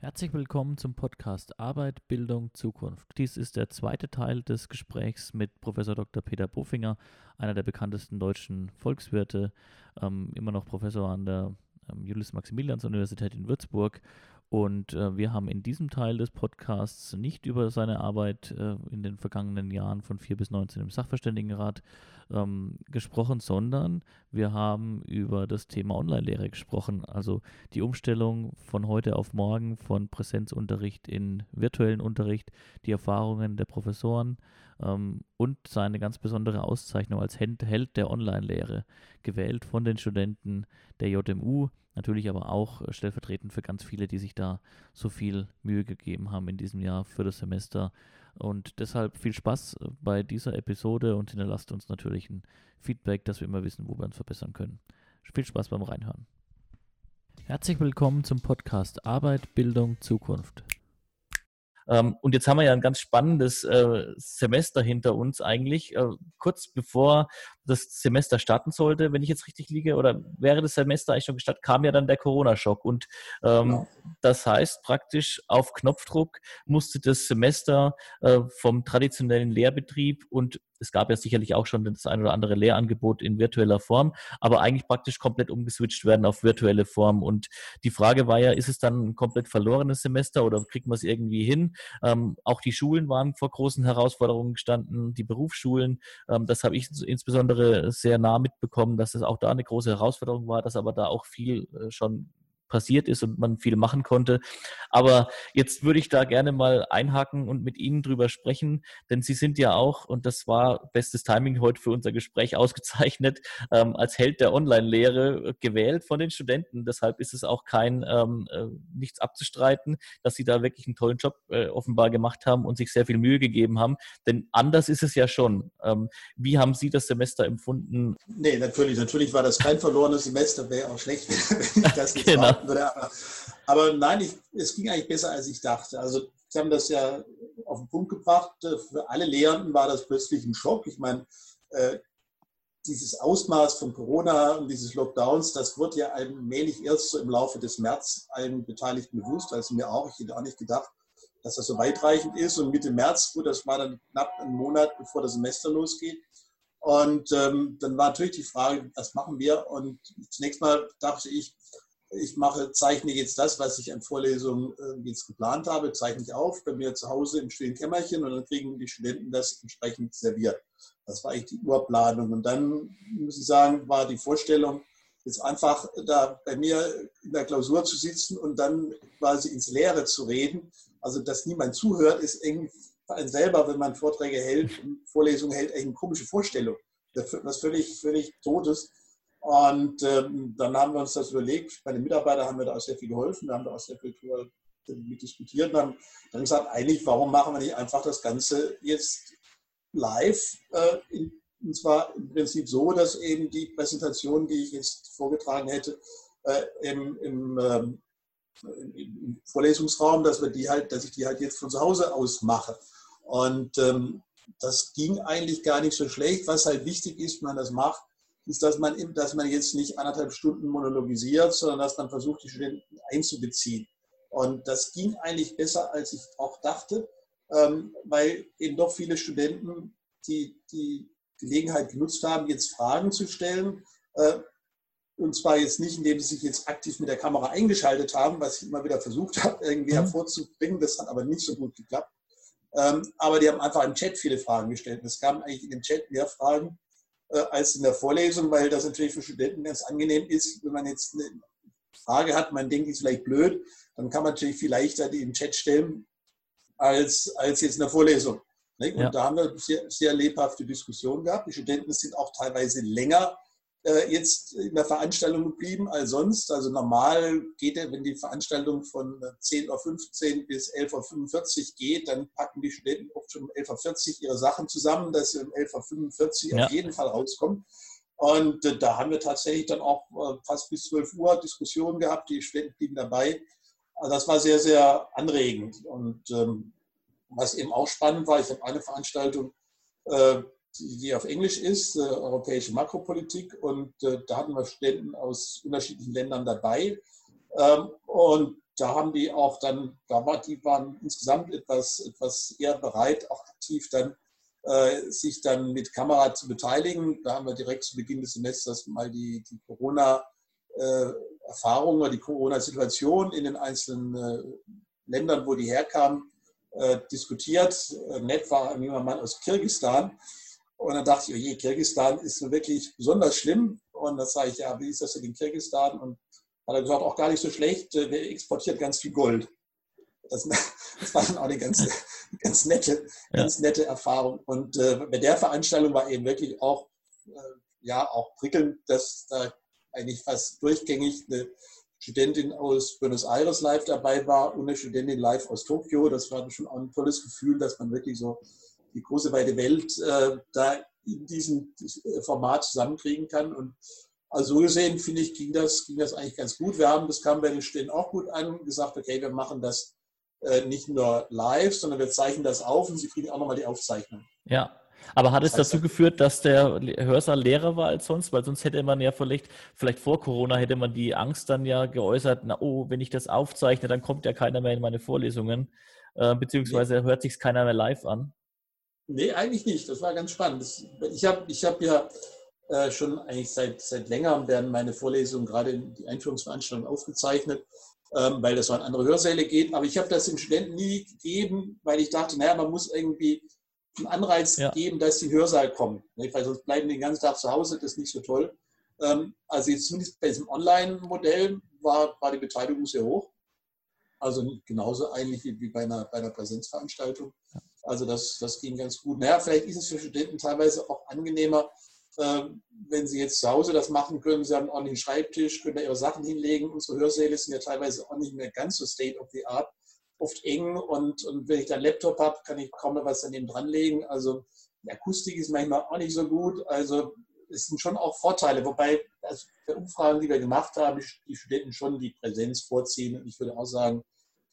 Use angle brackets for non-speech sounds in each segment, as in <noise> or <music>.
Herzlich willkommen zum Podcast Arbeit, Bildung, Zukunft. Dies ist der zweite Teil des Gesprächs mit Professor Dr. Peter Bofinger, einer der bekanntesten deutschen Volkswirte, ähm, immer noch Professor an der ähm, Julius-Maximilians-Universität in Würzburg und äh, wir haben in diesem Teil des Podcasts nicht über seine Arbeit äh, in den vergangenen Jahren von 4 bis 19 im Sachverständigenrat ähm, gesprochen, sondern wir haben über das Thema Online-Lehre gesprochen. Also die Umstellung von heute auf morgen von Präsenzunterricht in virtuellen Unterricht, die Erfahrungen der Professoren ähm, und seine ganz besondere Auszeichnung als Held der Online-Lehre, gewählt von den Studenten der JMU Natürlich aber auch äh, stellvertretend für ganz viele, die sich da so viel Mühe gegeben haben in diesem Jahr für das Semester. Und deshalb viel Spaß äh, bei dieser Episode und hinterlasst uns natürlich ein Feedback, dass wir immer wissen, wo wir uns verbessern können. Viel Spaß beim Reinhören. Herzlich willkommen zum Podcast Arbeit, Bildung, Zukunft. Ähm, und jetzt haben wir ja ein ganz spannendes äh, Semester hinter uns eigentlich. Äh, kurz bevor das Semester starten sollte, wenn ich jetzt richtig liege, oder wäre das Semester eigentlich schon gestartet, kam ja dann der Corona-Schock. Und ähm, genau. das heißt praktisch auf Knopfdruck musste das Semester äh, vom traditionellen Lehrbetrieb und es gab ja sicherlich auch schon das ein oder andere Lehrangebot in virtueller Form, aber eigentlich praktisch komplett umgeswitcht werden auf virtuelle Form. Und die Frage war ja, ist es dann ein komplett verlorenes Semester oder kriegt man es irgendwie hin? Ähm, auch die Schulen waren vor großen Herausforderungen gestanden, die Berufsschulen. Ähm, das habe ich insbesondere sehr nah mitbekommen, dass es auch da eine große Herausforderung war, dass aber da auch viel äh, schon passiert ist und man viel machen konnte. Aber jetzt würde ich da gerne mal einhaken und mit Ihnen drüber sprechen, denn Sie sind ja auch, und das war bestes Timing heute für unser Gespräch <laughs> ausgezeichnet, ähm, als Held der Online-Lehre gewählt von den Studenten. Deshalb ist es auch kein ähm, äh, nichts abzustreiten, dass Sie da wirklich einen tollen Job äh, offenbar gemacht haben und sich sehr viel Mühe gegeben haben. Denn anders ist es ja schon. Ähm, wie haben Sie das Semester empfunden? Nee, natürlich, natürlich war das kein verlorenes Semester, wäre auch schlecht, <laughs> wenn ich das nicht genau würde. Aber, aber nein, ich, es ging eigentlich besser, als ich dachte. Also Sie haben das ja auf den Punkt gebracht. Für alle Lehrenden war das plötzlich ein Schock. Ich meine, äh, dieses Ausmaß von Corona und dieses Lockdowns, das wird ja allmählich erst so im Laufe des März allen Beteiligten bewusst, also mir auch. Ich hätte auch nicht gedacht, dass das so weitreichend ist. Und Mitte März, gut, das war dann knapp einen Monat, bevor das Semester losgeht. Und ähm, dann war natürlich die Frage, was machen wir? Und zunächst mal dachte ich, ich mache, zeichne jetzt das, was ich an Vorlesungen äh, jetzt geplant habe, zeichne ich auf bei mir zu Hause im stillen Kämmerchen und dann kriegen die Studenten das entsprechend serviert. Das war eigentlich die Urplanung. Und dann, muss ich sagen, war die Vorstellung, jetzt einfach da bei mir in der Klausur zu sitzen und dann quasi ins Leere zu reden. Also, dass niemand zuhört, ist irgendwie für einen selber, wenn man Vorträge hält, Vorlesungen hält, eigentlich eine komische Vorstellung. Was völlig, völlig Totes. Und ähm, dann haben wir uns das überlegt. Bei den Mitarbeitern haben wir da auch sehr viel geholfen. Wir haben da auch sehr viel darüber diskutiert und haben dann gesagt, eigentlich, warum machen wir nicht einfach das Ganze jetzt live? Äh, in, und zwar im Prinzip so, dass eben die Präsentation, die ich jetzt vorgetragen hätte, äh, im, im, ähm, im, Vorlesungsraum, dass wir die halt, dass ich die halt jetzt von zu Hause aus mache. Und ähm, das ging eigentlich gar nicht so schlecht. Was halt wichtig ist, wenn man das macht, ist, dass man, dass man jetzt nicht anderthalb Stunden monologisiert, sondern dass man versucht, die Studenten einzubeziehen. Und das ging eigentlich besser, als ich auch dachte, ähm, weil eben doch viele Studenten die, die Gelegenheit genutzt haben, jetzt Fragen zu stellen. Äh, und zwar jetzt nicht, indem sie sich jetzt aktiv mit der Kamera eingeschaltet haben, was ich immer wieder versucht habe, irgendwie mhm. hervorzubringen. Das hat aber nicht so gut geklappt. Ähm, aber die haben einfach im Chat viele Fragen gestellt. Es kamen eigentlich in dem Chat mehr Fragen, als in der Vorlesung, weil das natürlich für Studenten ganz angenehm ist, wenn man jetzt eine Frage hat, man denkt, die ist vielleicht blöd, dann kann man natürlich viel leichter die im Chat stellen, als, als jetzt in der Vorlesung. Und ja. da haben wir sehr, sehr lebhafte Diskussionen gehabt. Die Studenten sind auch teilweise länger äh, jetzt in der Veranstaltung geblieben als sonst. Also normal geht er, wenn die Veranstaltung von 10.15 Uhr bis 11.45 Uhr geht, dann packen die Studenten oft schon um 11.40 Uhr ihre Sachen zusammen, dass sie um 11.45 Uhr ja. auf jeden Fall rauskommen. Und äh, da haben wir tatsächlich dann auch äh, fast bis 12 Uhr Diskussionen gehabt. Die Studenten blieben dabei. Also das war sehr, sehr anregend. Und ähm, was eben auch spannend war, ich habe eine Veranstaltung äh, die auf Englisch ist, äh, Europäische Makropolitik. Und äh, da hatten wir Studenten aus unterschiedlichen Ländern dabei. Ähm, und da haben die auch dann, da war, die waren insgesamt etwas, etwas eher bereit, auch aktiv dann äh, sich dann mit Kamera zu beteiligen. Da haben wir direkt zu Beginn des Semesters mal die, die Corona-Erfahrungen oder die Corona-Situation in den einzelnen äh, Ländern, wo die herkamen, äh, diskutiert. Nett war ein junger Mann aus Kirgisistan. Und dann dachte ich, oh je, Kirgisistan ist wirklich besonders schlimm. Und dann sage ich, ja, wie ist das denn in Kirgisistan? Und hat er gesagt, auch gar nicht so schlecht, der exportiert ganz viel Gold. Das, <laughs> das war dann auch eine ganz, <laughs> ganz, nette, ganz nette Erfahrung. Und äh, bei der Veranstaltung war eben wirklich auch, äh, ja, auch prickelnd, dass da eigentlich fast durchgängig eine Studentin aus Buenos Aires live dabei war und eine Studentin live aus Tokio. Das war schon auch ein tolles Gefühl, dass man wirklich so die große weite Welt äh, da in diesem Format zusammenkriegen kann. Und also so gesehen, finde ich, ging das, ging das eigentlich ganz gut. Wir haben, das den Studenten auch gut an, gesagt, okay, wir machen das äh, nicht nur live, sondern wir zeichnen das auf und sie kriegen auch nochmal die Aufzeichnung. Ja, aber hat es dazu geführt, dass der Hörsaal leerer war als sonst? Weil sonst hätte man ja vielleicht, vielleicht vor Corona hätte man die Angst dann ja geäußert, na oh, wenn ich das aufzeichne, dann kommt ja keiner mehr in meine Vorlesungen, äh, beziehungsweise hört sich keiner mehr live an. Nee, eigentlich nicht. Das war ganz spannend. ich habe ich hab ja äh, schon eigentlich seit, seit längerem werden meine Vorlesungen, gerade die Einführungsveranstaltungen, aufgezeichnet ähm, weil das an andere Hörsäle geht. Aber ich habe das den Studenten nie gegeben, weil ich dachte, naja, man muss irgendwie einen Anreiz ja. geben, dass die Hörsaal kommen. Weil sonst bleiben die den ganzen Tag zu Hause, das ist nicht so toll. Ähm, also jetzt zumindest bei diesem Online-Modell war, war die Beteiligung sehr hoch. Also genauso eigentlich wie bei einer, bei einer Präsenzveranstaltung. Also das, das ging ganz gut. Naja, vielleicht ist es für Studenten teilweise auch angenehmer, ähm, wenn Sie jetzt zu Hause das machen können, Sie haben einen ordentlichen Schreibtisch, können da Ihre Sachen hinlegen. Unsere Hörsäle sind ja teilweise auch nicht mehr ganz so state of the art, oft eng und, und wenn ich da einen Laptop habe, kann ich kaum noch was daneben dranlegen. Also die Akustik ist manchmal auch nicht so gut. Also es sind schon auch Vorteile, wobei also bei Umfragen, die wir gemacht haben, die Studenten schon die Präsenz vorziehen. Und ich würde auch sagen,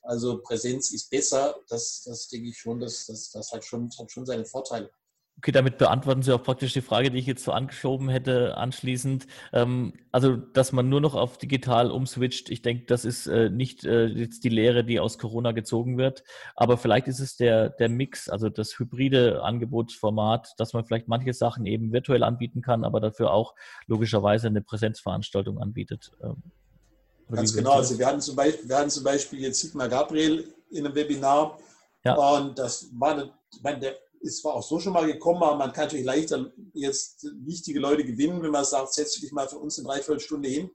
also Präsenz ist besser. Das, das denke ich schon, das, das, das hat, schon, hat schon seine Vorteile. Okay, damit beantworten Sie auch praktisch die Frage, die ich jetzt so angeschoben hätte anschließend. Ähm, also, dass man nur noch auf digital umswitcht, ich denke, das ist äh, nicht äh, jetzt die Lehre, die aus Corona gezogen wird. Aber vielleicht ist es der, der Mix, also das hybride Angebotsformat, dass man vielleicht manche Sachen eben virtuell anbieten kann, aber dafür auch logischerweise eine Präsenzveranstaltung anbietet. Ganz genau. Also wir hatten, zum Beispiel, wir hatten zum Beispiel jetzt Sigmar Gabriel in einem Webinar ja. und das war, eine, ich meine, der ist zwar auch so schon mal gekommen, aber man kann natürlich leichter jetzt wichtige Leute gewinnen, wenn man sagt, setz dich mal für uns eine Dreiviertelstunde hin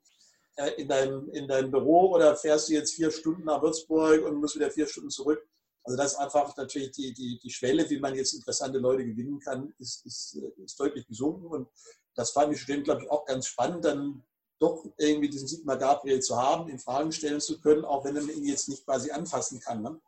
äh, in deinem, in deinem Büro oder fährst du jetzt vier Stunden nach Würzburg und musst wieder vier Stunden zurück. Also das ist einfach natürlich die, die, die Schwelle, wie man jetzt interessante Leute gewinnen kann, ist, ist, ist deutlich gesunken. Und das fand ich Studenten, glaube ich, auch ganz spannend, dann doch irgendwie diesen Sigmar Gabriel zu haben, ihn Fragen stellen zu können, auch wenn man ihn jetzt nicht quasi anfassen kann. Ne?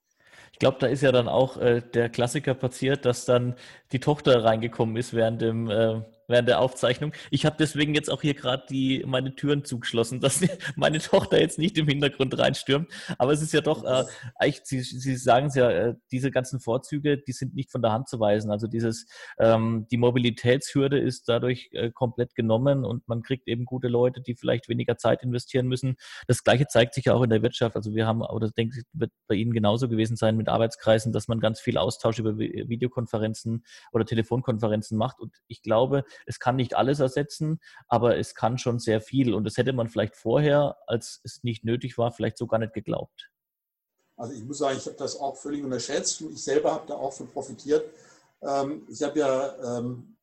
Ich glaube, da ist ja dann auch äh, der Klassiker passiert, dass dann die Tochter reingekommen ist während dem äh, während der Aufzeichnung. Ich habe deswegen jetzt auch hier gerade meine Türen zugeschlossen, <laughs> dass meine Tochter jetzt nicht im Hintergrund reinstürmt. Aber es ist ja doch, äh, eigentlich, Sie, Sie sagen es ja, äh, diese ganzen Vorzüge, die sind nicht von der Hand zu weisen. Also dieses, ähm, die Mobilitätshürde ist dadurch äh, komplett genommen und man kriegt eben gute Leute, die vielleicht weniger Zeit investieren müssen. Das Gleiche zeigt sich ja auch in der Wirtschaft. Also wir haben, oder denke ich, wird bei Ihnen genauso gewesen sein mit Arbeitskreisen, dass man ganz viel Austausch über Videokonferenzen oder Telefonkonferenzen macht. Und ich glaube, es kann nicht alles ersetzen, aber es kann schon sehr viel. Und das hätte man vielleicht vorher, als es nicht nötig war, vielleicht so gar nicht geglaubt. Also ich muss sagen, ich habe das auch völlig unterschätzt. Ich selber habe da auch von profitiert. Ähm, ich habe ja ähm,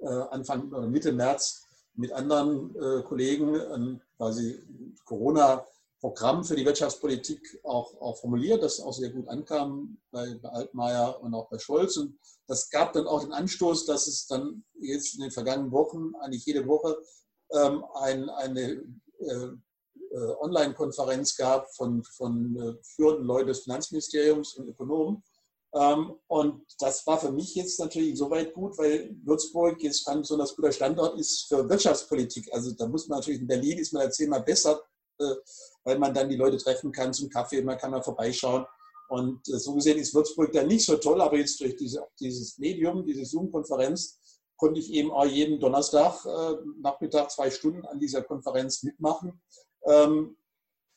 äh, Anfang oder Mitte März mit anderen äh, Kollegen quasi Corona Programm für die Wirtschaftspolitik auch, auch formuliert, das auch sehr gut ankam bei, bei Altmaier und auch bei Scholz. Und das gab dann auch den Anstoß, dass es dann jetzt in den vergangenen Wochen, eigentlich jede Woche, ähm, ein, eine äh, äh, Online-Konferenz gab von, von äh, führenden Leuten des Finanzministeriums und Ökonomen. Ähm, und das war für mich jetzt natürlich insoweit gut, weil Würzburg jetzt ein besonders guter Standort ist für Wirtschaftspolitik. Also da muss man natürlich in Berlin ist man da zehnmal besser weil man dann die Leute treffen kann zum Kaffee, man kann mal vorbeischauen. Und äh, so gesehen ist Würzburg dann nicht so toll, aber jetzt durch diese, dieses Medium, diese Zoom-Konferenz, konnte ich eben auch jeden Donnerstag äh, Nachmittag zwei Stunden an dieser Konferenz mitmachen. Ähm,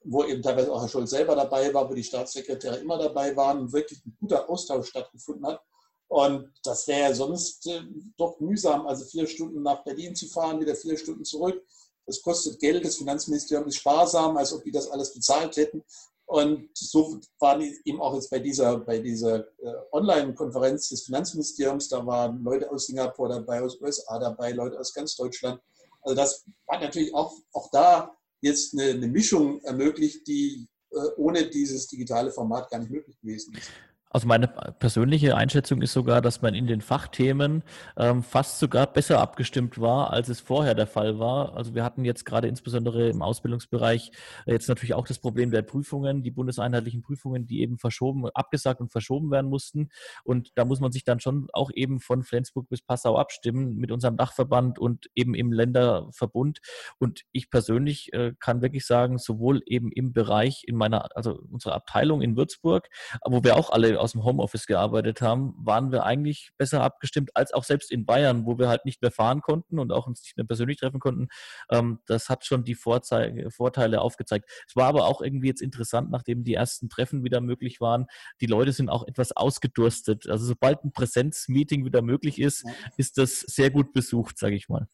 wo eben teilweise auch Herr Scholz selber dabei war, wo die Staatssekretäre immer dabei waren und wirklich ein guter Austausch stattgefunden hat. Und das wäre ja sonst äh, doch mühsam, also vier Stunden nach Berlin zu fahren, wieder vier Stunden zurück. Das kostet Geld, das Finanzministerium ist sparsam, als ob die das alles bezahlt hätten. Und so waren eben auch jetzt bei dieser, bei dieser äh, Online-Konferenz des Finanzministeriums, da waren Leute aus Singapur dabei, aus USA dabei, Leute aus ganz Deutschland. Also das hat natürlich auch, auch da jetzt eine, eine Mischung ermöglicht, die äh, ohne dieses digitale Format gar nicht möglich gewesen ist. Also meine persönliche Einschätzung ist sogar, dass man in den Fachthemen ähm, fast sogar besser abgestimmt war, als es vorher der Fall war. Also wir hatten jetzt gerade insbesondere im Ausbildungsbereich äh, jetzt natürlich auch das Problem der Prüfungen, die bundeseinheitlichen Prüfungen, die eben verschoben, abgesagt und verschoben werden mussten. Und da muss man sich dann schon auch eben von Flensburg bis Passau abstimmen mit unserem Dachverband und eben im Länderverbund. Und ich persönlich äh, kann wirklich sagen, sowohl eben im Bereich in meiner, also unserer Abteilung in Würzburg, wo wir auch alle aus dem Homeoffice gearbeitet haben, waren wir eigentlich besser abgestimmt als auch selbst in Bayern, wo wir halt nicht mehr fahren konnten und auch uns nicht mehr persönlich treffen konnten. Ähm, das hat schon die Vorzeige, Vorteile aufgezeigt. Es war aber auch irgendwie jetzt interessant, nachdem die ersten Treffen wieder möglich waren. Die Leute sind auch etwas ausgedurstet. Also sobald ein Präsenzmeeting wieder möglich ist, ist das sehr gut besucht, sage ich mal.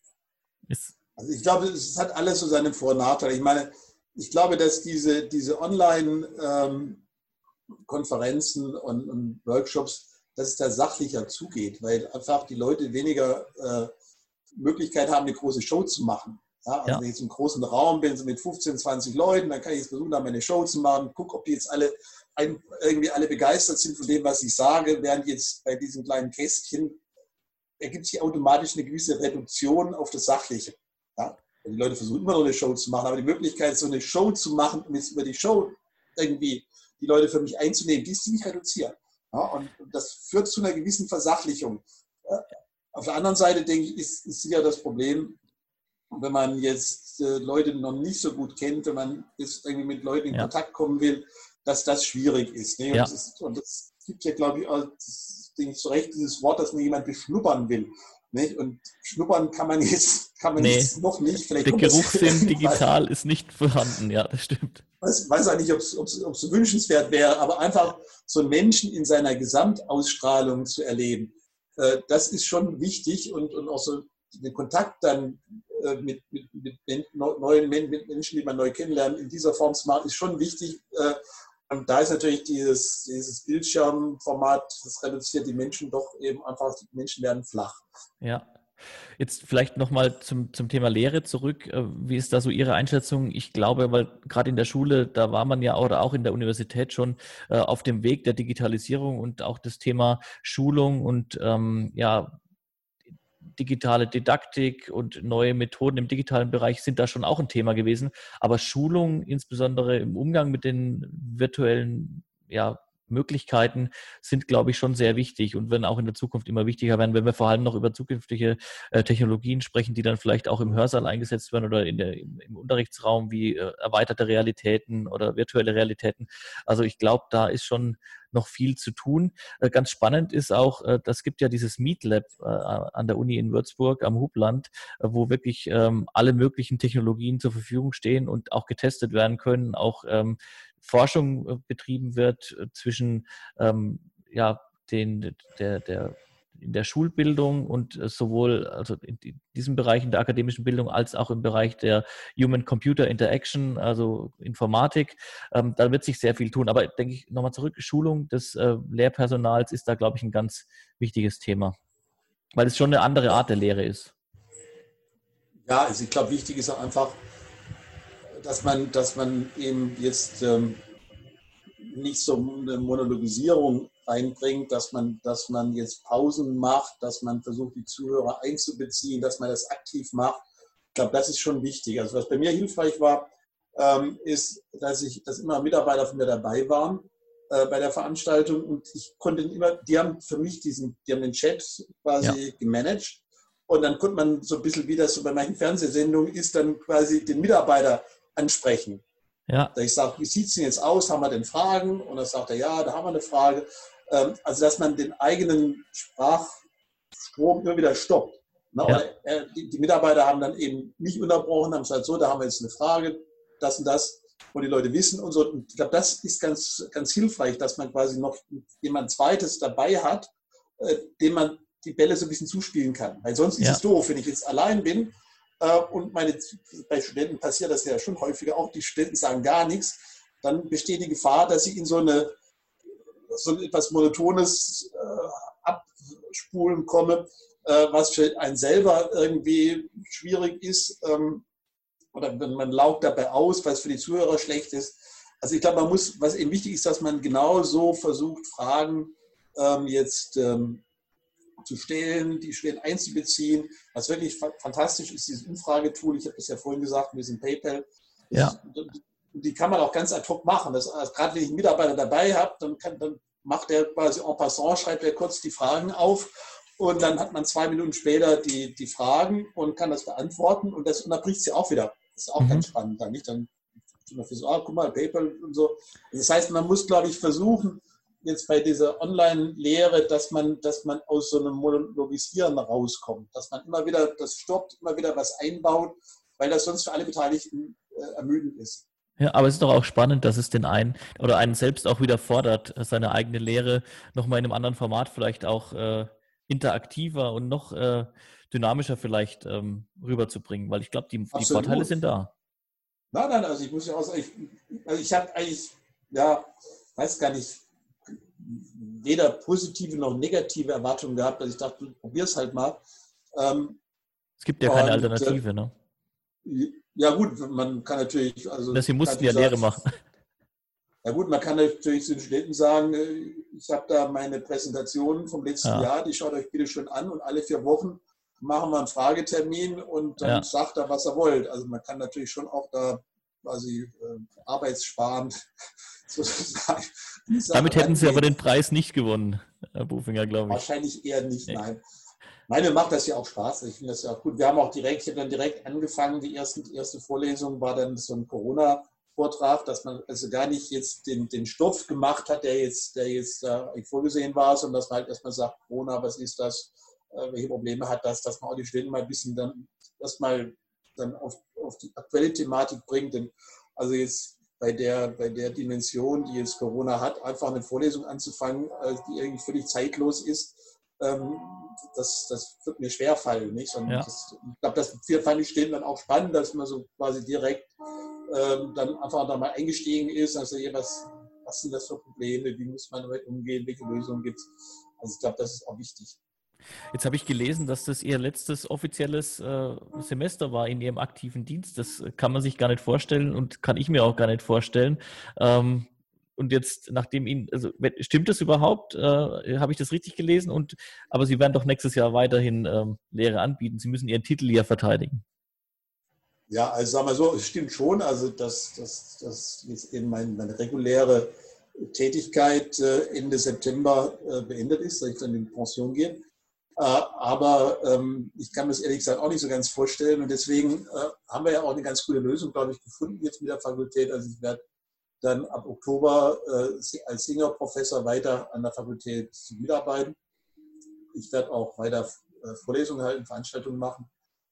Ist also ich glaube, es hat alles so seine Vor- und Nachteile. Ich meine, ich glaube, dass diese, diese Online- ähm, Konferenzen und, und, Workshops, dass es da sachlicher zugeht, weil einfach die Leute weniger äh, Möglichkeit haben, eine große Show zu machen. Ja, also ja. wenn ich jetzt im großen Raum bin, so mit 15, 20 Leuten, dann kann ich jetzt versuchen, da meine Show zu machen, gucke, ob die jetzt alle ein, irgendwie alle begeistert sind von dem, was ich sage, während jetzt bei diesem kleinen Kästchen ergibt sich automatisch eine gewisse Reduktion auf das Sachliche. Ja? Die Leute versuchen immer noch eine Show zu machen, aber die Möglichkeit, so eine Show zu machen, um jetzt über die Show irgendwie die Leute für mich einzunehmen, die ist ziemlich reduziert. Ja, und das führt zu einer gewissen Versachlichung. Auf der anderen Seite, denke ich, ist, ist sicher das Problem, wenn man jetzt äh, Leute noch nicht so gut kennt, wenn man jetzt irgendwie mit Leuten in ja. Kontakt kommen will, dass das schwierig ist. Ne? Und, ja. das ist und das gibt ja, glaube ich, auch, das, denke ich, zu Recht dieses Wort, dass man jemand beschnuppern will. Nicht? Und schnuppern kann man <laughs> jetzt, kann man nee. jetzt noch nicht. Vielleicht Der Geruchssinn <laughs> digital ist nicht vorhanden, ja, das stimmt. Ich weiß, weiß auch nicht, ob es wünschenswert wäre, aber einfach so einen Menschen in seiner Gesamtausstrahlung zu erleben, äh, das ist schon wichtig und, und auch so den Kontakt dann äh, mit, mit, mit, neuen mit Menschen, die man neu kennenlernt, in dieser Form zu machen, ist schon wichtig. Äh, und da ist natürlich dieses, dieses Bildschirmformat, das reduziert die Menschen doch eben einfach, die Menschen werden flach. Ja. Jetzt vielleicht nochmal zum, zum Thema Lehre zurück. Äh, wie ist da so Ihre Einschätzung? Ich glaube, weil gerade in der Schule, da war man ja oder auch in der Universität schon äh, auf dem Weg der Digitalisierung und auch das Thema Schulung und ähm, ja, digitale Didaktik und neue Methoden im digitalen Bereich sind da schon auch ein Thema gewesen. Aber Schulung, insbesondere im Umgang mit den virtuellen ja, Möglichkeiten sind, glaube ich, schon sehr wichtig und werden auch in der Zukunft immer wichtiger werden, wenn wir vor allem noch über zukünftige äh, Technologien sprechen, die dann vielleicht auch im Hörsaal eingesetzt werden oder der, im, Unterrichtsraum wie äh, erweiterte Realitäten oder virtuelle Realitäten. Also ich glaube, da ist schon noch viel zu tun. Äh, ganz spannend ist auch, das gibt ja dieses Meet Lab an der Uni in Würzburg am Hubland, wo wirklich ähm, alle möglichen Technologien zur Verfügung stehen und auch getestet werden können, auch ähm, Forschung äh, betrieben wird äh, zwischen ähm, ja, den, der, der in der Schulbildung und äh, sowohl also in diesem Bereich in der akademischen Bildung als auch im Bereich der Human-Computer Interaction, also Informatik. Ähm, da wird sich sehr viel tun. Aber denke ich nochmal zurück, Schulung des äh, Lehrpersonals ist da, glaube ich, ein ganz wichtiges Thema, weil es schon eine andere Art der Lehre ist. Ja, also ich glaube, wichtig ist einfach, dass man, dass man eben jetzt ähm, nicht so eine Monologisierung reinbringt, dass man, dass man jetzt Pausen macht, dass man versucht, die Zuhörer einzubeziehen, dass man das aktiv macht. Ich glaube, das ist schon wichtig. Also was bei mir hilfreich war, ähm, ist, dass ich, dass immer Mitarbeiter von mir dabei waren äh, bei der Veranstaltung und ich konnte immer, die haben für mich diesen, die haben den Chat quasi ja. gemanagt und dann konnte man so ein bisschen, wie das so bei manchen Fernsehsendungen ist, dann quasi den Mitarbeiter ansprechen. Ja. Ich sage, wie sieht es denn jetzt aus? Haben wir denn Fragen? Und dann sagt er, ja, da haben wir eine Frage. Ähm, also, dass man den eigenen Sprachstrom immer wieder stoppt. Ne? Ja. Die Mitarbeiter haben dann eben nicht unterbrochen, haben gesagt, so, da haben wir jetzt eine Frage, das und das. und die Leute wissen und so. Und ich glaube, das ist ganz, ganz hilfreich, dass man quasi noch jemand Zweites dabei hat, äh, dem man die Bälle so ein bisschen zuspielen kann. Weil sonst ja. ist es doof, wenn ich jetzt allein bin äh, und meine, bei Studenten passiert das ja schon häufiger auch, die Studenten sagen gar nichts, dann besteht die Gefahr, dass sie in so eine so etwas Monotones äh, Abspulen komme, äh, was für einen selber irgendwie schwierig ist. Ähm, oder man laugt dabei aus, was für die Zuhörer schlecht ist. Also ich glaube, man muss, was eben wichtig ist, dass man genau so versucht, Fragen ähm, jetzt ähm, zu stellen, die Studenten einzubeziehen. Was wirklich fantastisch ist, dieses Umfragetool, ich habe das ja vorhin gesagt, wir sind PayPal. Ja. Die kann man auch ganz ad hoc machen. Das, also gerade wenn ich einen Mitarbeiter dabei habe, dann, kann, dann macht er quasi en passant, schreibt er kurz die Fragen auf und dann hat man zwei Minuten später die, die Fragen und kann das beantworten und das unterbricht sie auch wieder. Das ist auch mhm. ganz spannend. Dann nicht dann so, ah, guck mal, PayPal und so. Das heißt, man muss, glaube ich, versuchen, jetzt bei dieser Online-Lehre, dass man, dass man aus so einem Monologisieren rauskommt, dass man immer wieder das stoppt, immer wieder was einbaut, weil das sonst für alle Beteiligten äh, ermüdend ist. Ja, aber es ist doch auch spannend, dass es den einen oder einen selbst auch wieder fordert, seine eigene Lehre nochmal in einem anderen Format vielleicht auch äh, interaktiver und noch äh, dynamischer vielleicht ähm, rüberzubringen, weil ich glaube, die, die, Vorteile sind da. Nein, nein, also ich muss ja auch sagen, ich, also ich habe eigentlich, ja, weiß gar nicht, weder positive noch negative Erwartungen gehabt, dass ich dachte, du probier's halt mal. Ähm, es gibt ja keine und, äh, Alternative, ne? Ja gut, man kann natürlich... Also das, sie mussten ja Lehre machen. <laughs> Ja gut, man kann natürlich zu den Studenten sagen, äh, ich habe da meine Präsentationen vom letzten ja. Jahr, die schaut euch bitte schon an und alle vier Wochen machen wir einen Fragetermin und dann ja. sagt er, was er wollt. Also man kann natürlich schon auch da quasi äh, arbeitssparend <laughs> sozusagen. Damit hätten Sie aber den Preis nicht gewonnen, Herr Bufinger, glaube ich. Wahrscheinlich eher nicht, nein. Nein, mir macht das ja auch Spaß. Ich finde das ja auch gut. Wir haben auch direkt, ich habe dann direkt angefangen, die, ersten, die erste Vorlesung war dann so ein Corona- Vortrag, dass man also gar nicht jetzt den, den Stoff gemacht hat, der jetzt, der jetzt äh, vorgesehen war, sondern dass man halt erstmal sagt, Corona, was ist das, äh, welche Probleme hat das, dass man auch die Studenten mal ein bisschen dann erstmal dann auf, auf die aktuelle Thematik bringt. Denn also jetzt bei der, bei der Dimension, die jetzt Corona hat, einfach eine Vorlesung anzufangen, äh, die irgendwie völlig zeitlos ist, ähm, das, das wird mir schwerfallen. Nicht? Ja. das, ich glaube, das fand ich stehen dann auch spannend, dass man so quasi direkt ähm, dann einfach da mal eingestiegen ist, also hier, was, was sind das für Probleme, wie muss man damit umgehen, welche Lösungen gibt es. Also ich glaube, das ist auch wichtig. Jetzt habe ich gelesen, dass das Ihr letztes offizielles äh, Semester war in Ihrem aktiven Dienst. Das kann man sich gar nicht vorstellen und kann ich mir auch gar nicht vorstellen. Ähm, und jetzt, nachdem Ihnen, also stimmt das überhaupt? Äh, habe ich das richtig gelesen? Und aber Sie werden doch nächstes Jahr weiterhin ähm, Lehre anbieten. Sie müssen Ihren Titel ja verteidigen. Ja, also sagen wir so, es stimmt schon, also dass, dass, dass jetzt eben mein, meine reguläre Tätigkeit äh, Ende September äh, beendet ist, dass ich dann in Pension gehe. Äh, aber ähm, ich kann mir das ehrlich gesagt auch nicht so ganz vorstellen und deswegen haben wir ja auch eine ganz gute Lösung, glaube ich, gefunden jetzt mit der Fakultät. Also ich werde dann ab Oktober als Senior-Professor weiter an der Fakultät mitarbeiten. Ich werde auch weiter Vorlesungen halten, Veranstaltungen machen.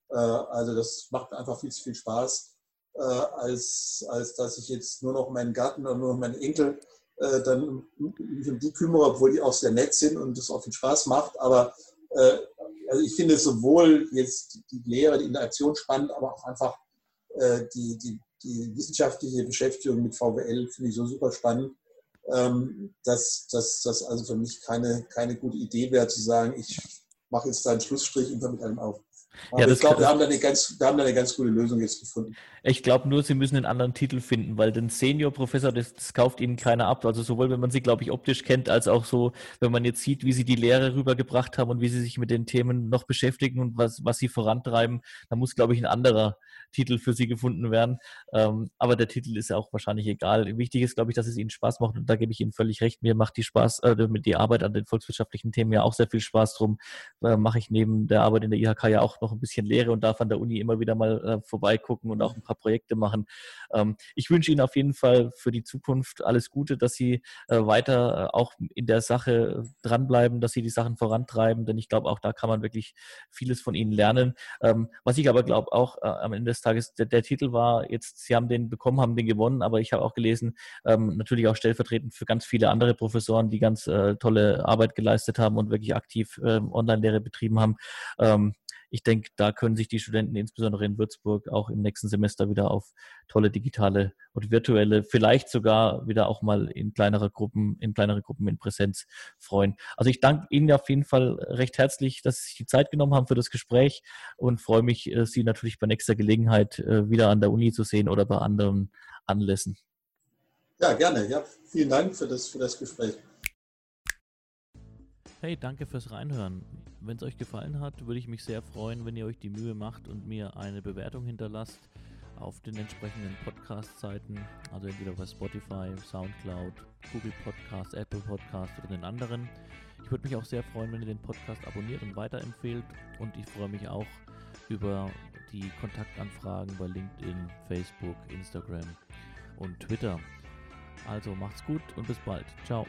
Äh, also das macht einfach viel zu viel Spaß, äh, als, als dass ich jetzt nur noch meinen Garten oder nur noch meinen Enkel äh, dann mich um die kümmere, obwohl die auch sehr nett sind und das auch viel Spaß macht. Aber also ich finde sowohl jetzt die Lehre, die Interaktion spannend, aber auch einfach die, die, die wissenschaftliche Beschäftigung mit VWL finde ich so super spannend, ähm, dass das also für mich keine, keine gute Idee wäre, zu sagen, ich mache jetzt da einen Schlussstrich und damit einem auf. Ja, ich glaube, wir, haben da eine ganz, wir haben da eine ganz gute Lösung jetzt gefunden. Ich glaube nur, Sie müssen einen anderen Titel finden, weil den Senior-Professor, das, das, kauft Ihnen keiner ab. Also sowohl, wenn man Sie, glaube ich, optisch kennt, als auch so, wenn man jetzt sieht, wie Sie die Lehre rübergebracht haben und wie Sie sich mit den Themen noch beschäftigen und was, was Sie vorantreiben, da muss, glaube ich, ein anderer Titel für Sie gefunden werden. Ähm, aber der Titel ist ja auch wahrscheinlich egal. Wichtig ist, glaube ich, dass es Ihnen Spaß macht und da gebe ich Ihnen völlig recht. Mir macht die Spaß, äh, die Arbeit an den volkswirtschaftlichen Themen ja auch sehr viel Spaß drum. Äh, Mache ich neben der Arbeit in der IHK ja auch noch ein bisschen Lehre und darf an der Uni immer wieder mal äh, vorbeigucken und auch ein paar Projekte machen. Ähm, ich wünsche Ihnen auf jeden Fall für die Zukunft alles Gute, dass Sie äh, weiter äh, auch in der Sache dranbleiben, dass Sie die Sachen vorantreiben, denn ich glaube, auch da kann man wirklich vieles von Ihnen lernen. Ähm, was ich aber glaube, auch äh, am Ende des Tages, der, der, Titel war jetzt, Sie haben den bekommen, haben den gewonnen, aber ich habe auch gelesen, ähm, natürlich auch stellvertretend für ganz viele andere Professoren, die ganz äh, tolle Arbeit geleistet haben und wirklich aktiv äh, Online-Lehre betrieben haben. Ähm, ich denke, da können sich die Studenten insbesondere in Würzburg auch im nächsten Semester wieder auf tolle digitale und virtuelle, vielleicht sogar wieder auch mal in kleinere Gruppen, in kleinere Gruppen in Präsenz freuen. Also ich danke Ihnen auf jeden Fall recht herzlich, dass Sie sich die Zeit genommen haben für das Gespräch und freue mich, äh, Sie natürlich bei nächster Gelegenheit äh, wieder an der Uni zu sehen oder bei anderen Anlässen. Ja, gerne. Ja, vielen Dank für das, für das Gespräch. Hey, danke fürs Reinhören. Wenn es euch gefallen hat, würde ich mich sehr freuen, wenn ihr euch die Mühe macht und mir eine Bewertung hinterlasst auf den entsprechenden Podcast-Seiten, also entweder bei Spotify, Soundcloud, Google Podcast, Apple Podcast oder den anderen. Ich würde mich auch sehr freuen, wenn ihr den Podcast abonniert und weiterempfehlt und ich freue mich auch über die Kontaktanfragen bei LinkedIn, Facebook, Instagram und Twitter. Also macht's gut und bis bald. Ciao.